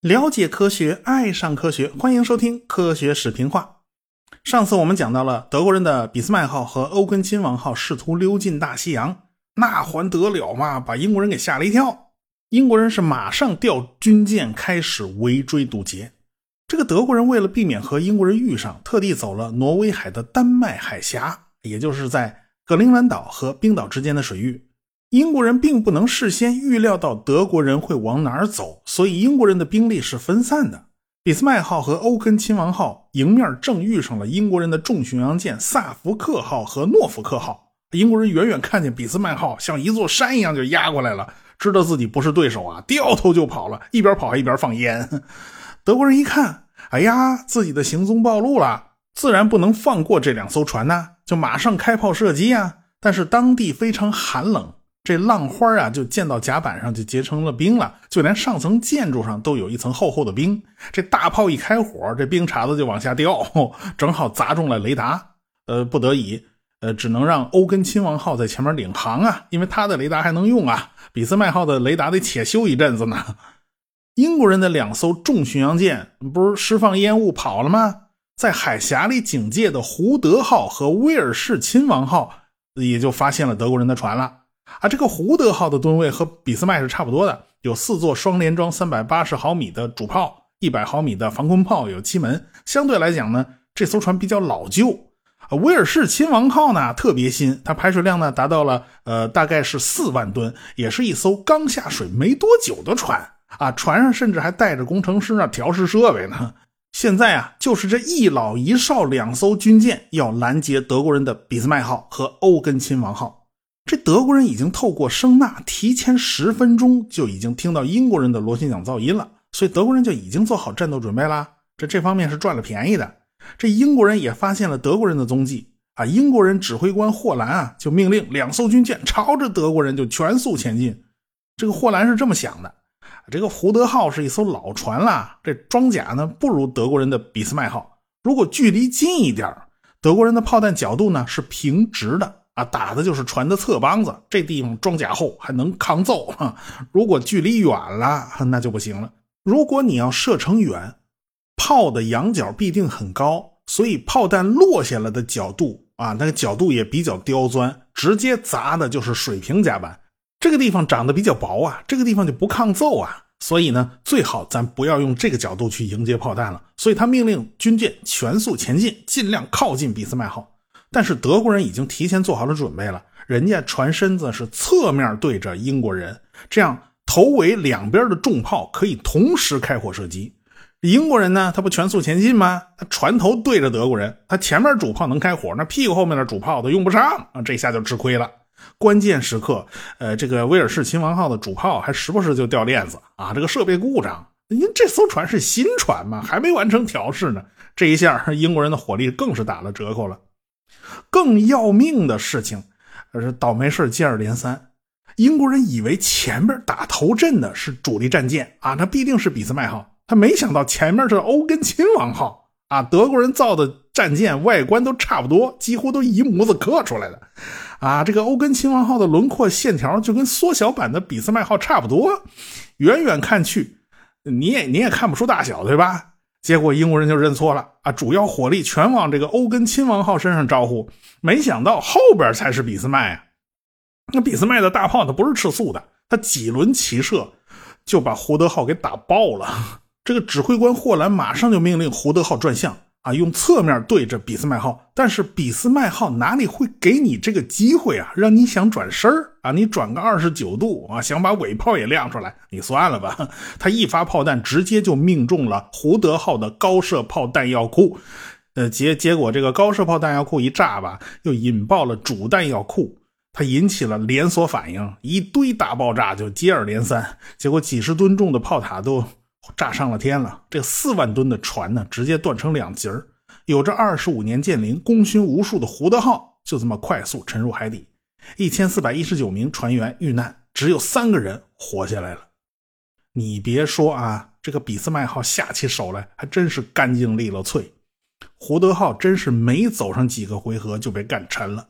了解科学，爱上科学，欢迎收听科学视频话。上次我们讲到了德国人的俾斯麦号和欧根亲王号试图溜进大西洋，那还得了嘛？把英国人给吓了一跳。英国人是马上调军舰开始围追堵截。这个德国人为了避免和英国人遇上，特地走了挪威海的丹麦海峡，也就是在格陵兰岛和冰岛之间的水域。英国人并不能事先预料到德国人会往哪儿走，所以英国人的兵力是分散的。俾斯麦号和欧根亲王号迎面正遇上了英国人的重巡洋舰萨福克号和诺福克号。英国人远远看见俾斯麦号像一座山一样就压过来了，知道自己不是对手啊，掉头就跑了，一边跑还一边放烟。德国人一看，哎呀，自己的行踪暴露了，自然不能放过这两艘船呐，就马上开炮射击啊。但是当地非常寒冷。这浪花啊，就溅到甲板上，就结成了冰了。就连上层建筑上都有一层厚厚的冰。这大炮一开火，这冰碴子就往下掉，正好砸中了雷达。呃，不得已，呃，只能让欧根亲王号在前面领航啊，因为他的雷达还能用啊。俾斯麦号的雷达得且修一阵子呢。英国人的两艘重巡洋舰不是释放烟雾跑了吗？在海峡里警戒的胡德号和威尔士亲王号也就发现了德国人的船了。啊，这个胡德号的吨位和俾斯麦是差不多的，有四座双联装三百八十毫米的主炮，一百毫米的防空炮，有七门。相对来讲呢，这艘船比较老旧。啊威尔士亲王号呢特别新，它排水量呢达到了呃大概是四万吨，也是一艘刚下水没多久的船啊。船上甚至还带着工程师呢调试设备呢。现在啊，就是这一老一少两艘军舰要拦截德国人的俾斯麦号和欧根亲王号。这德国人已经透过声呐提前十分钟就已经听到英国人的螺旋桨噪音了，所以德国人就已经做好战斗准备啦。这这方面是赚了便宜的。这英国人也发现了德国人的踪迹啊！英国人指挥官霍兰啊，就命令两艘军舰朝着德国人就全速前进。这个霍兰是这么想的：这个胡德号是一艘老船啦，这装甲呢不如德国人的俾斯麦号。如果距离近一点，德国人的炮弹角度呢是平直的。啊，打的就是船的侧帮子，这地方装甲厚，还能抗揍。如果距离远了，那就不行了。如果你要射程远，炮的仰角必定很高，所以炮弹落下来的角度啊，那个角度也比较刁钻，直接砸的就是水平甲板。这个地方长得比较薄啊，这个地方就不抗揍啊，所以呢，最好咱不要用这个角度去迎接炮弹了。所以他命令军舰全速前进，尽量靠近俾斯麦号。但是德国人已经提前做好了准备了，人家船身子是侧面对着英国人，这样头尾两边的重炮可以同时开火射击。英国人呢，他不全速前进吗？他船头对着德国人，他前面主炮能开火，那屁股后面的主炮都用不上啊，这下就吃亏了。关键时刻，呃，这个威尔士亲王号的主炮还时不时就掉链子啊，这个设备故障。您这艘船是新船嘛，还没完成调试呢，这一下英国人的火力更是打了折扣了。更要命的事情，是倒霉事接二连三。英国人以为前面打头阵的是主力战舰啊，那必定是俾斯麦号。他没想到前面是欧根亲王号啊。德国人造的战舰外观都差不多，几乎都一模子刻出来的啊。这个欧根亲王号的轮廓线条就跟缩小版的俾斯麦号差不多，远远看去，你也你也看不出大小，对吧？结果英国人就认错了啊，主要火力全往这个欧根亲王号身上招呼，没想到后边才是俾斯麦啊。那俾斯麦的大炮它不是吃素的，他几轮齐射就把胡德号给打爆了。这个指挥官霍兰马上就命令胡德号转向。啊，用侧面对着俾斯麦号，但是俾斯麦号哪里会给你这个机会啊？让你想转身啊？你转个二十九度啊，想把尾炮也亮出来，你算了吧。他一发炮弹直接就命中了胡德号的高射炮弹药库，呃，结结果这个高射炮弹药库一炸吧，又引爆了主弹药库，它引起了连锁反应，一堆大爆炸就接二连三，结果几十吨重的炮塔都。炸上了天了！这四万吨的船呢，直接断成两截儿。有着二十五年建龄、功勋无数的胡德号，就这么快速沉入海底。一千四百一十九名船员遇难，只有三个人活下来了。你别说啊，这个俾斯麦号下起手来还真是干净利落脆。胡德号真是没走上几个回合就被干沉了。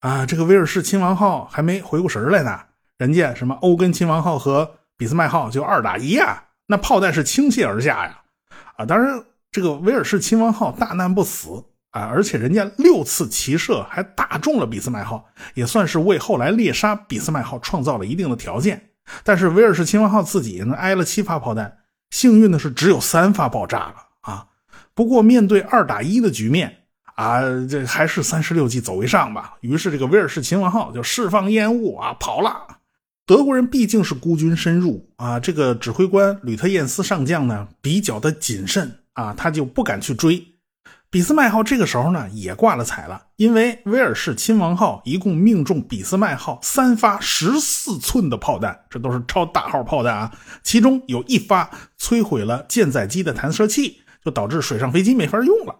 啊，这个威尔士亲王号还没回过神来呢，人家什么欧根亲王号和俾斯麦号就二打一啊，那炮弹是倾泻而下呀！啊，当然这个威尔士亲王号大难不死啊，而且人家六次齐射还打中了俾斯麦号，也算是为后来猎杀俾斯麦号创造了一定的条件。但是威尔士亲王号自己呢挨了七发炮弹，幸运的是只有三发爆炸了啊。不过面对二打一的局面啊，这还是三十六计走为上吧。于是这个威尔士亲王号就释放烟雾啊跑了。德国人毕竟是孤军深入啊，这个指挥官吕特晏斯上将呢比较的谨慎啊，他就不敢去追。俾斯麦号这个时候呢也挂了彩了，因为威尔士亲王号一共命中俾斯麦号三发十四寸的炮弹，这都是超大号炮弹啊。其中有一发摧毁了舰载机的弹射器，就导致水上飞机没法用了；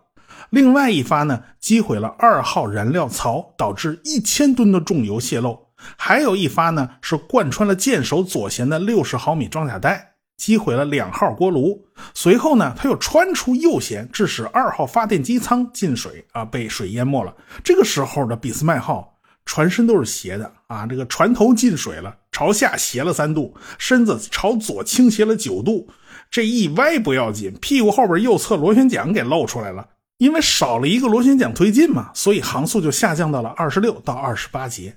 另外一发呢击毁了二号燃料槽，导致一千吨的重油泄漏；还有一发呢是贯穿了舰首左舷的六十毫米装甲带。击毁了两号锅炉，随后呢，他又穿出右舷，致使二号发电机舱进水啊，被水淹没了。这个时候的俾斯麦号船身都是斜的啊，这个船头进水了，朝下斜了三度，身子朝左倾斜了九度。这一歪不要紧，屁股后边右侧螺旋桨给露出来了，因为少了一个螺旋桨推进嘛，所以航速就下降到了二十六到二十八节。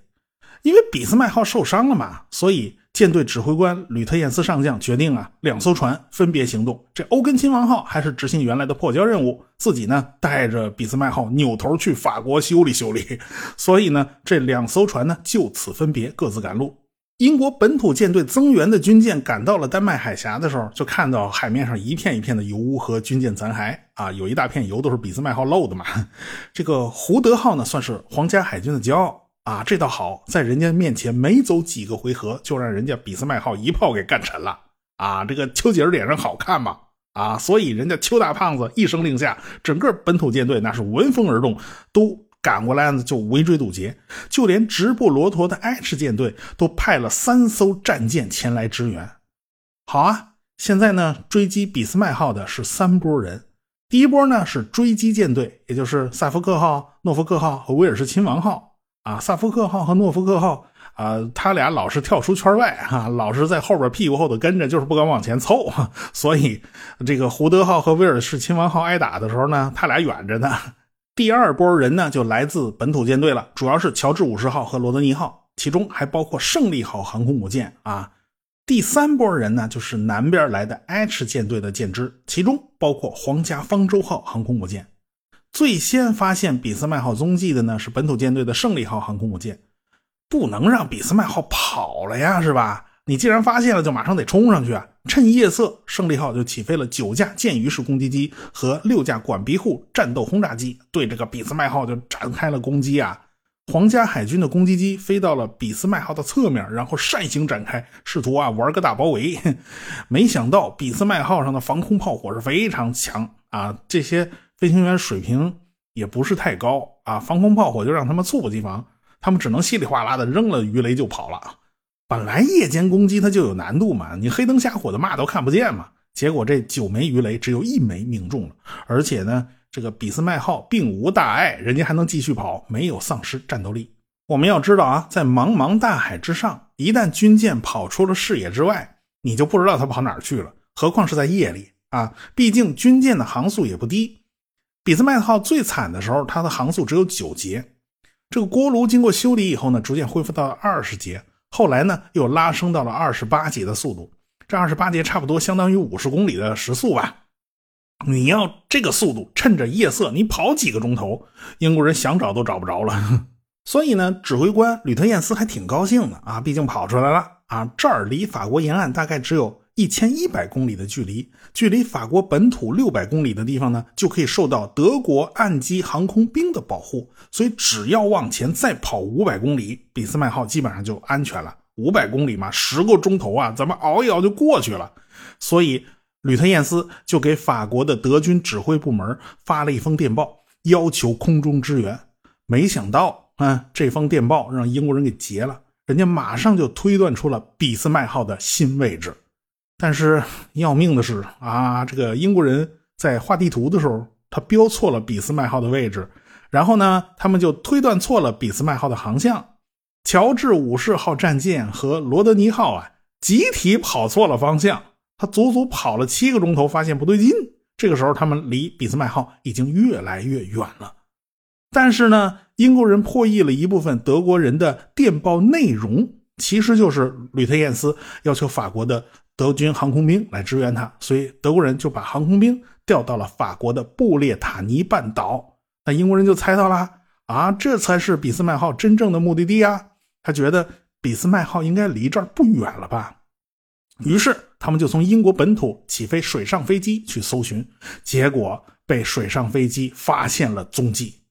因为俾斯麦号受伤了嘛，所以。舰队指挥官吕特晏斯上将决定啊，两艘船分别行动。这欧根亲王号还是执行原来的破交任务，自己呢带着俾斯麦号扭头去法国修理修理。所以呢，这两艘船呢就此分别各自赶路。英国本土舰队增援的军舰赶到了丹麦海峡的时候，就看到海面上一片一片的油污和军舰残骸啊，有一大片油都是俾斯麦号漏的嘛。这个胡德号呢，算是皇家海军的骄傲。啊，这倒好，在人家面前没走几个回合，就让人家俾斯麦号一炮给干沉了。啊，这个丘吉尔脸上好看吗？啊，所以人家丘大胖子一声令下，整个本土舰队那是闻风而动，都赶过来就围追堵截。就连直布罗陀的 H 舰队都派了三艘战舰前来支援。好啊，现在呢，追击俾斯麦号的是三波人。第一波呢是追击舰队，也就是萨福克号、诺福克号和威尔士亲王号。啊，萨福克号和诺福克号啊，他俩老是跳出圈外哈，老是在后边屁股后头跟着，就是不敢往前凑。所以，这个胡德号和威尔士亲王号挨打的时候呢，他俩远着呢。第二波人呢，就来自本土舰队了，主要是乔治五十号和罗德尼号，其中还包括胜利号航空母舰啊。第三波人呢，就是南边来的 H 舰队的舰只，其中包括皇家方舟号航空母舰。最先发现俾斯麦号踪迹的呢是本土舰队的胜利号航空母舰，不能让俾斯麦号跑了呀，是吧？你既然发现了，就马上得冲上去啊！趁夜色，胜利号就起飞了九架舰鱼式攻击机和六架管鼻户战斗轰炸机，对这个俾斯麦号就展开了攻击啊！皇家海军的攻击机飞到了俾斯麦号的侧面，然后扇形展开，试图啊玩个大包围。没想到俾斯麦号上的防空炮火是非常强啊，这些。飞行员水平也不是太高啊，防空炮火就让他们猝不及防，他们只能稀里哗啦的扔了鱼雷就跑了。本来夜间攻击它就有难度嘛，你黑灯瞎火的嘛都看不见嘛。结果这九枚鱼雷只有一枚命中了，而且呢，这个俾斯麦号并无大碍，人家还能继续跑，没有丧失战斗力。我们要知道啊，在茫茫大海之上，一旦军舰跑出了视野之外，你就不知道它跑哪儿去了，何况是在夜里啊？毕竟军舰的航速也不低。俾斯麦号最惨的时候，它的航速只有九节。这个锅炉经过修理以后呢，逐渐恢复到了二十节。后来呢，又拉升到了二十八节的速度。这二十八节差不多相当于五十公里的时速吧？你要这个速度，趁着夜色，你跑几个钟头，英国人想找都找不着了。所以呢，指挥官吕特晏斯还挺高兴的啊，毕竟跑出来了啊。这儿离法国沿岸大概只有。一千一百公里的距离，距离法国本土六百公里的地方呢，就可以受到德国岸基航空兵的保护。所以只要往前再跑五百公里，俾斯麦号基本上就安全了。五百公里嘛，十个钟头啊，咱们熬一熬就过去了。所以吕特晏斯就给法国的德军指挥部门发了一封电报，要求空中支援。没想到啊，这封电报让英国人给截了，人家马上就推断出了俾斯麦号的新位置。但是要命的是啊，这个英国人在画地图的时候，他标错了俾斯麦号的位置，然后呢，他们就推断错了俾斯麦号的航向。乔治五世号战舰和罗德尼号啊，集体跑错了方向。他足足跑了七个钟头，发现不对劲。这个时候，他们离俾斯麦号已经越来越远了。但是呢，英国人破译了一部分德国人的电报内容，其实就是吕特晏斯要求法国的德军航空兵来支援他，所以德国人就把航空兵调到了法国的布列塔尼半岛。那英国人就猜到了啊，这才是俾斯麦号真正的目的地啊！他觉得俾斯麦号应该离这儿不远了吧？于是他们就从英国本土起飞水上飞机去搜寻，结果被水上飞机发现了踪迹。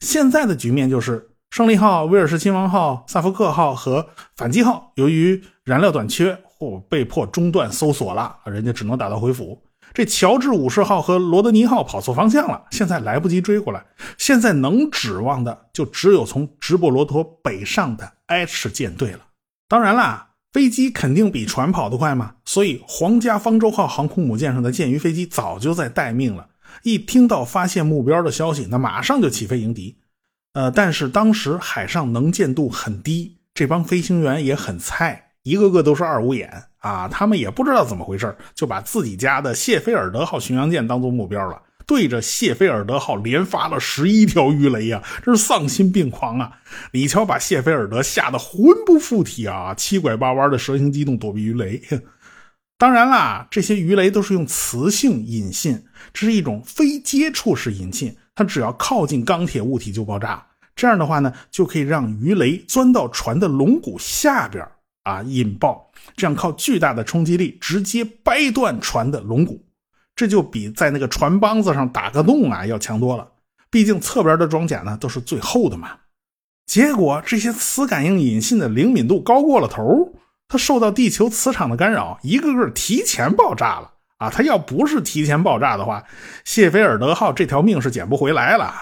现在的局面就是，胜利号、威尔士亲王号、萨福克号和反击号由于燃料短缺或被迫中断搜索了，人家只能打道回府。这乔治五世号和罗德尼号跑错方向了，现在来不及追过来。现在能指望的就只有从直布罗陀北上的 H 舰队了。当然啦，飞机肯定比船跑得快嘛，所以皇家方舟号航空母舰上的舰鱼飞机早就在待命了。一听到发现目标的消息，那马上就起飞迎敌。呃，但是当时海上能见度很低，这帮飞行员也很菜，一个个都是二五眼啊，他们也不知道怎么回事，就把自己家的谢菲尔德号巡洋舰当做目标了，对着谢菲尔德号连发了十一条鱼雷呀，这是丧心病狂啊！你瞧，把谢菲尔德吓得魂不附体啊，七拐八弯的蛇形机动躲避鱼雷。当然啦，这些鱼雷都是用磁性引信，这是一种非接触式引信，它只要靠近钢铁物体就爆炸。这样的话呢，就可以让鱼雷钻到船的龙骨下边啊引爆，这样靠巨大的冲击力直接掰断船的龙骨，这就比在那个船帮子上打个洞啊要强多了。毕竟侧边的装甲呢都是最厚的嘛。结果这些磁感应引信的灵敏度高过了头。它受到地球磁场的干扰，一个个提前爆炸了啊！它要不是提前爆炸的话，谢菲尔德号这条命是捡不回来了。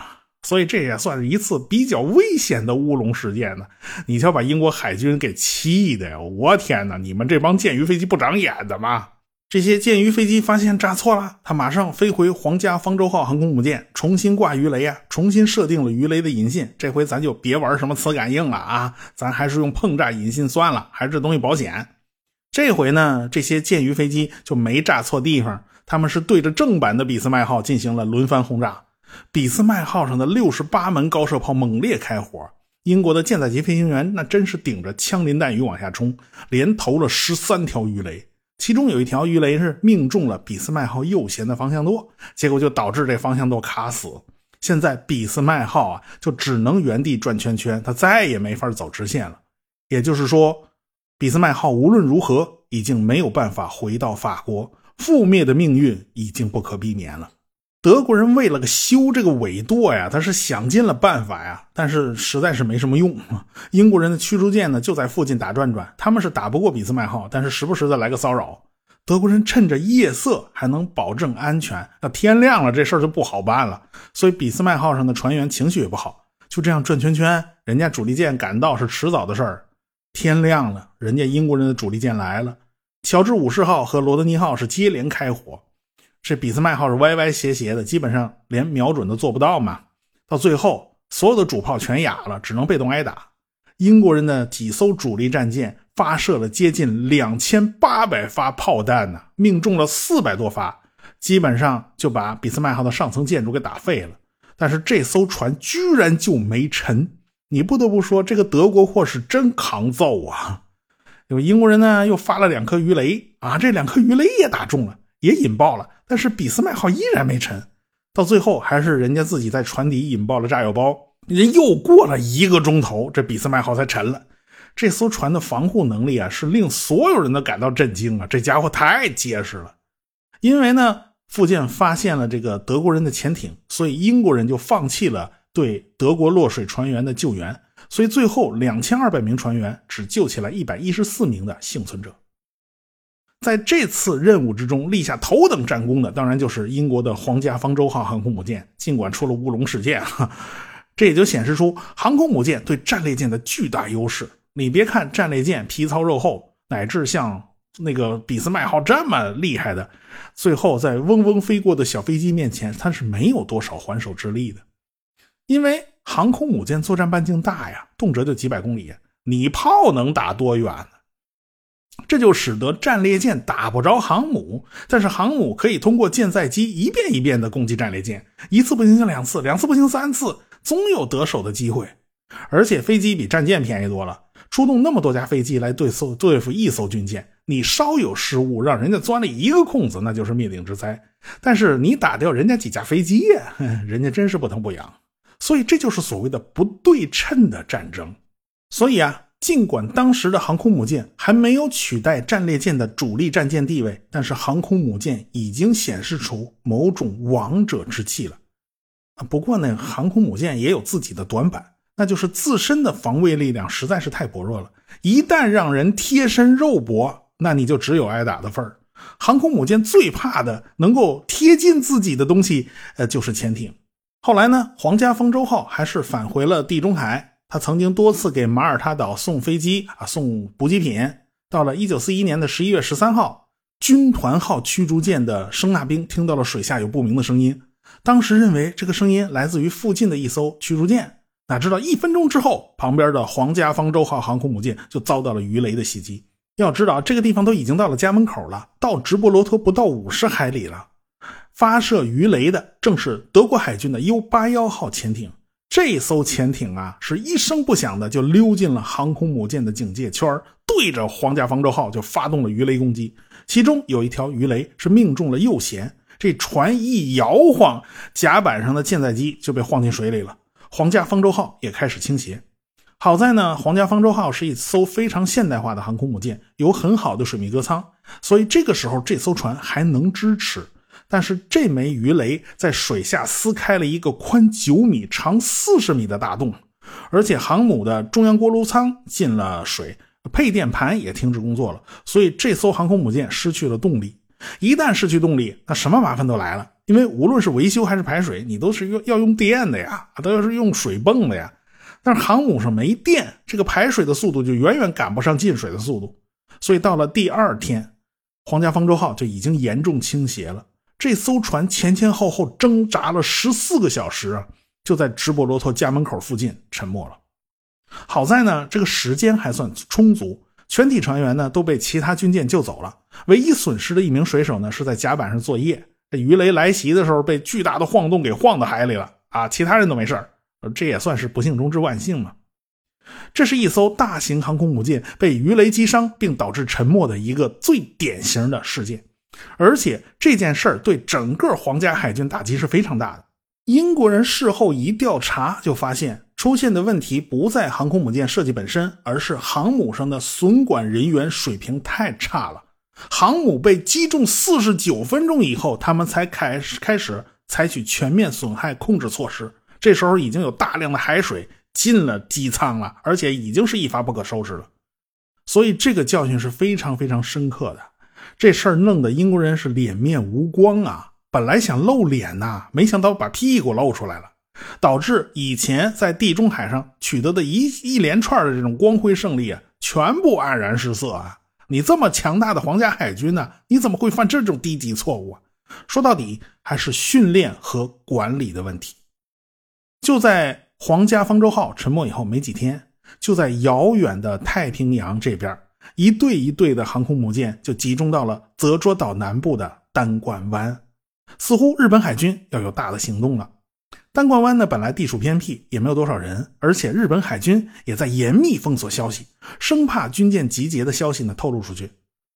所以这也算是一次比较危险的乌龙事件呢。你瞧，把英国海军给气的呀！我天哪，你们这帮舰鱼飞机不长眼的吗？这些舰鱼飞机发现炸错了，他马上飞回皇家方舟号航空母舰，重新挂鱼雷啊，重新设定了鱼雷的引信。这回咱就别玩什么磁感应了啊，咱还是用碰炸引信算了，还是这东西保险。这回呢，这些舰鱼飞机就没炸错地方，他们是对着正版的俾斯麦号进行了轮番轰炸。俾斯麦号上的六十八门高射炮猛烈开火，英国的舰载机飞行员那真是顶着枪林弹雨往下冲，连投了十三条鱼雷。其中有一条鱼雷是命中了俾斯麦号右舷的方向舵，结果就导致这方向舵卡死。现在俾斯麦号啊，就只能原地转圈圈，它再也没法走直线了。也就是说，俾斯麦号无论如何已经没有办法回到法国，覆灭的命运已经不可避免了。德国人为了个修这个尾舵呀，他是想尽了办法呀，但是实在是没什么用。英国人的驱逐舰呢就在附近打转转，他们是打不过俾斯麦号，但是时不时的来个骚扰。德国人趁着夜色还能保证安全，那天亮了这事儿就不好办了。所以俾斯麦号上的船员情绪也不好，就这样转圈圈。人家主力舰赶到是迟早的事儿，天亮了，人家英国人的主力舰来了，乔治五世号和罗德尼号是接连开火。这俾斯麦号是歪歪斜斜的，基本上连瞄准都做不到嘛。到最后，所有的主炮全哑了，只能被动挨打。英国人的几艘主力战舰发射了接近两千八百发炮弹呢，命中了四百多发，基本上就把俾斯麦号的上层建筑给打废了。但是这艘船居然就没沉，你不得不说这个德国货是真抗揍啊！因为英国人呢又发了两颗鱼雷啊，这两颗鱼雷也打中了，也引爆了。但是俾斯麦号依然没沉，到最后还是人家自己在船底引爆了炸药包。人又过了一个钟头，这俾斯麦号才沉了。这艘船的防护能力啊，是令所有人都感到震惊啊！这家伙太结实了。因为呢，附近发现了这个德国人的潜艇，所以英国人就放弃了对德国落水船员的救援。所以最后两千二百名船员只救起来一百一十四名的幸存者。在这次任务之中立下头等战功的，当然就是英国的皇家方舟号航空母舰。尽管出了乌龙事件，这也就显示出航空母舰对战列舰的巨大优势。你别看战列舰皮糙肉厚，乃至像那个俾斯麦号这么厉害的，最后在嗡嗡飞过的小飞机面前，它是没有多少还手之力的。因为航空母舰作战半径大呀，动辄就几百公里，你炮能打多远？这就使得战列舰打不着航母，但是航母可以通过舰载机一遍一遍的攻击战列舰，一次不行就两次，两次不行三次，总有得手的机会。而且飞机比战舰便宜多了，出动那么多架飞机来对搜对付一艘军舰，你稍有失误，让人家钻了一个空子，那就是灭顶之灾。但是你打掉人家几架飞机呀，人家真是不疼不痒。所以这就是所谓的不对称的战争。所以啊。尽管当时的航空母舰还没有取代战列舰的主力战舰地位，但是航空母舰已经显示出某种王者之气了。不过呢，航空母舰也有自己的短板，那就是自身的防卫力量实在是太薄弱了。一旦让人贴身肉搏，那你就只有挨打的份儿。航空母舰最怕的能够贴近自己的东西，呃，就是潜艇。后来呢，皇家方舟号还是返回了地中海。他曾经多次给马耳他岛送飞机啊，送补给品。到了一九四一年的十一月十三号，军团号驱逐舰的声纳兵听到了水下有不明的声音，当时认为这个声音来自于附近的一艘驱逐舰。哪知道一分钟之后，旁边的皇家方舟号航空母舰就遭到了鱼雷的袭击。要知道，这个地方都已经到了家门口了，到直布罗陀不到五十海里了。发射鱼雷的正是德国海军的 U 八幺号潜艇。这艘潜艇啊，是一声不响的就溜进了航空母舰的警戒圈，对着皇家方舟号就发动了鱼雷攻击。其中有一条鱼雷是命中了右舷，这船一摇晃，甲板上的舰载机就被晃进水里了。皇家方舟号也开始倾斜。好在呢，皇家方舟号是一艘非常现代化的航空母舰，有很好的水密隔舱，所以这个时候这艘船还能支持。但是这枚鱼雷在水下撕开了一个宽九米、长四十米的大洞，而且航母的中央锅炉舱进了水，配电盘也停止工作了，所以这艘航空母舰失去了动力。一旦失去动力，那什么麻烦都来了，因为无论是维修还是排水，你都是用要用电的呀，都要是用水泵的呀。但是航母上没电，这个排水的速度就远远赶不上进水的速度，所以到了第二天，皇家方舟号就已经严重倾斜了。这艘船前前后后挣扎了十四个小时啊，就在直布罗陀家门口附近沉没了。好在呢，这个时间还算充足，全体船员呢都被其他军舰救走了。唯一损失的一名水手呢是在甲板上作业，这鱼雷来袭的时候被巨大的晃动给晃到海里了啊，其他人都没事这也算是不幸中之万幸嘛。这是一艘大型航空母舰被鱼雷击伤并导致沉没的一个最典型的事件。而且这件事儿对整个皇家海军打击是非常大的。英国人事后一调查，就发现出现的问题不在航空母舰设计本身，而是航母上的损管人员水平太差了。航母被击中四十九分钟以后，他们才开始开始采取全面损害控制措施。这时候已经有大量的海水进了机舱了，而且已经是一发不可收拾了。所以这个教训是非常非常深刻的。这事儿弄得英国人是脸面无光啊！本来想露脸呐，没想到把屁股露出来了，导致以前在地中海上取得的一一连串的这种光辉胜利啊，全部黯然失色啊！你这么强大的皇家海军呢，你怎么会犯这种低级错误啊？说到底还是训练和管理的问题。就在皇家方舟号沉没以后没几天，就在遥远的太平洋这边。一队一队的航空母舰就集中到了泽捉岛南部的单管湾，似乎日本海军要有大的行动了。单管湾呢，本来地处偏僻，也没有多少人，而且日本海军也在严密封锁消息，生怕军舰集结的消息呢透露出去。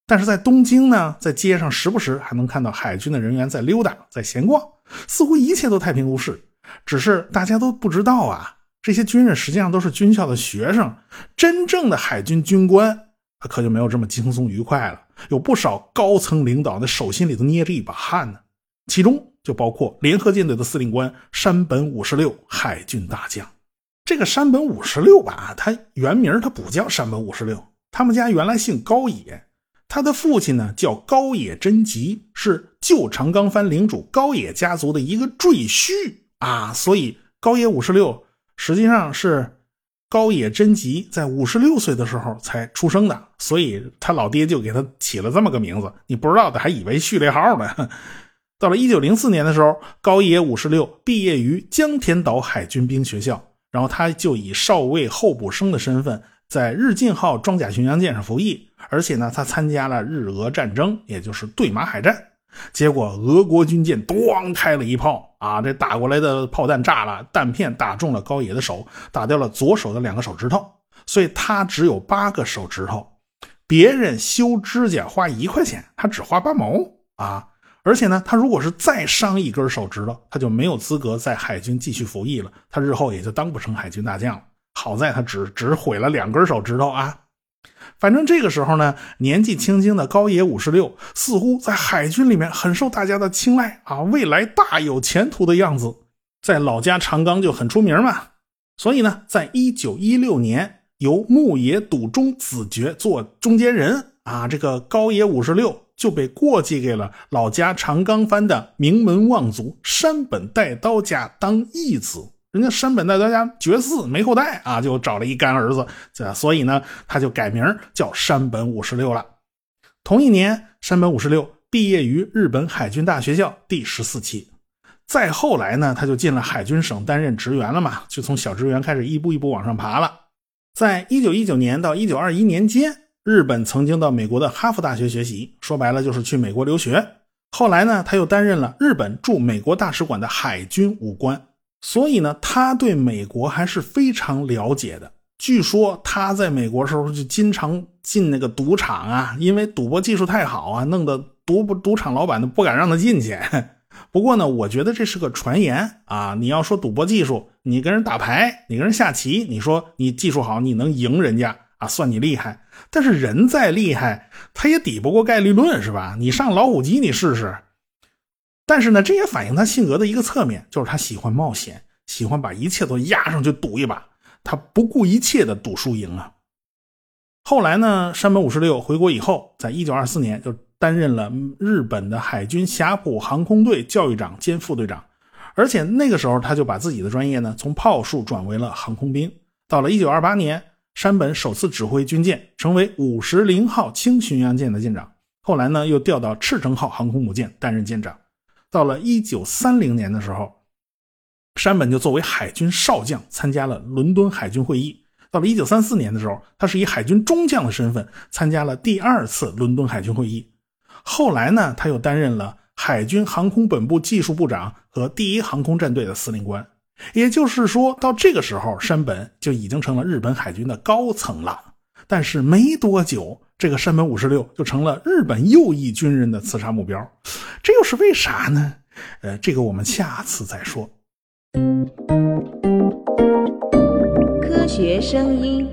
但是在东京呢，在街上时不时还能看到海军的人员在溜达，在闲逛，似乎一切都太平无事。只是大家都不知道啊，这些军人实际上都是军校的学生，真正的海军军官。他可就没有这么轻松愉快了，有不少高层领导的手心里头捏着一把汗呢，其中就包括联合舰队的司令官山本五十六海军大将。这个山本五十六吧，他原名他不叫山本五十六，他们家原来姓高野，他的父亲呢叫高野真吉，是旧长冈藩领主高野家族的一个赘婿啊，所以高野五十六实际上是。高野真吉在五十六岁的时候才出生的，所以他老爹就给他起了这么个名字。你不知道的还以为序列号呢。到了一九零四年的时候，高野五十六毕业于江田岛海军兵学校，然后他就以少尉候补生的身份在日进号装甲巡洋舰上服役，而且呢，他参加了日俄战争，也就是对马海战。结果俄国军舰咣开了一炮啊，这打过来的炮弹炸了，弹片打中了高野的手，打掉了左手的两个手指头，所以他只有八个手指头。别人修指甲花一块钱，他只花八毛啊！而且呢，他如果是再伤一根手指头，他就没有资格在海军继续服役了，他日后也就当不成海军大将了。好在他只只毁了两根手指头啊！反正这个时候呢，年纪轻轻的高野五十六似乎在海军里面很受大家的青睐啊，未来大有前途的样子，在老家长冈就很出名嘛。所以呢，在一九一六年，由牧野笃忠子爵做中间人啊，这个高野五十六就被过继给了老家长冈藩的名门望族山本带刀家当义子。人家山本大刀家绝嗣没后代啊，就找了一干儿子，这所以呢，他就改名叫山本五十六了。同一年，山本五十六毕业于日本海军大学校第十四期。再后来呢，他就进了海军省担任职员了嘛，就从小职员开始一步一步往上爬了。在一九一九年到一九二一年间，日本曾经到美国的哈佛大学学习，说白了就是去美国留学。后来呢，他又担任了日本驻美国大使馆的海军武官。所以呢，他对美国还是非常了解的。据说他在美国时候就经常进那个赌场啊，因为赌博技术太好啊，弄得赌赌场老板都不敢让他进去。不过呢，我觉得这是个传言啊。你要说赌博技术，你跟人打牌，你跟人下棋，你说你技术好，你能赢人家啊，算你厉害。但是人再厉害，他也抵不过概率论，是吧？你上老虎机，你试试。但是呢，这也反映他性格的一个侧面，就是他喜欢冒险，喜欢把一切都压上去赌一把，他不顾一切的赌输赢啊。后来呢，山本五十六回国以后，在一九二四年就担任了日本的海军霞浦航空队教育长兼副队长，而且那个时候他就把自己的专业呢从炮术转为了航空兵。到了一九二八年，山本首次指挥军舰，成为五十铃号轻巡洋舰的舰长。后来呢，又调到赤城号航空母舰担任舰长。到了一九三零年的时候，山本就作为海军少将参加了伦敦海军会议。到了一九三四年的时候，他是以海军中将的身份参加了第二次伦敦海军会议。后来呢，他又担任了海军航空本部技术部长和第一航空战队的司令官。也就是说，到这个时候，山本就已经成了日本海军的高层了。但是没多久。这个山本五十六就成了日本右翼军人的刺杀目标，这又是为啥呢？呃，这个我们下次再说。科学声音。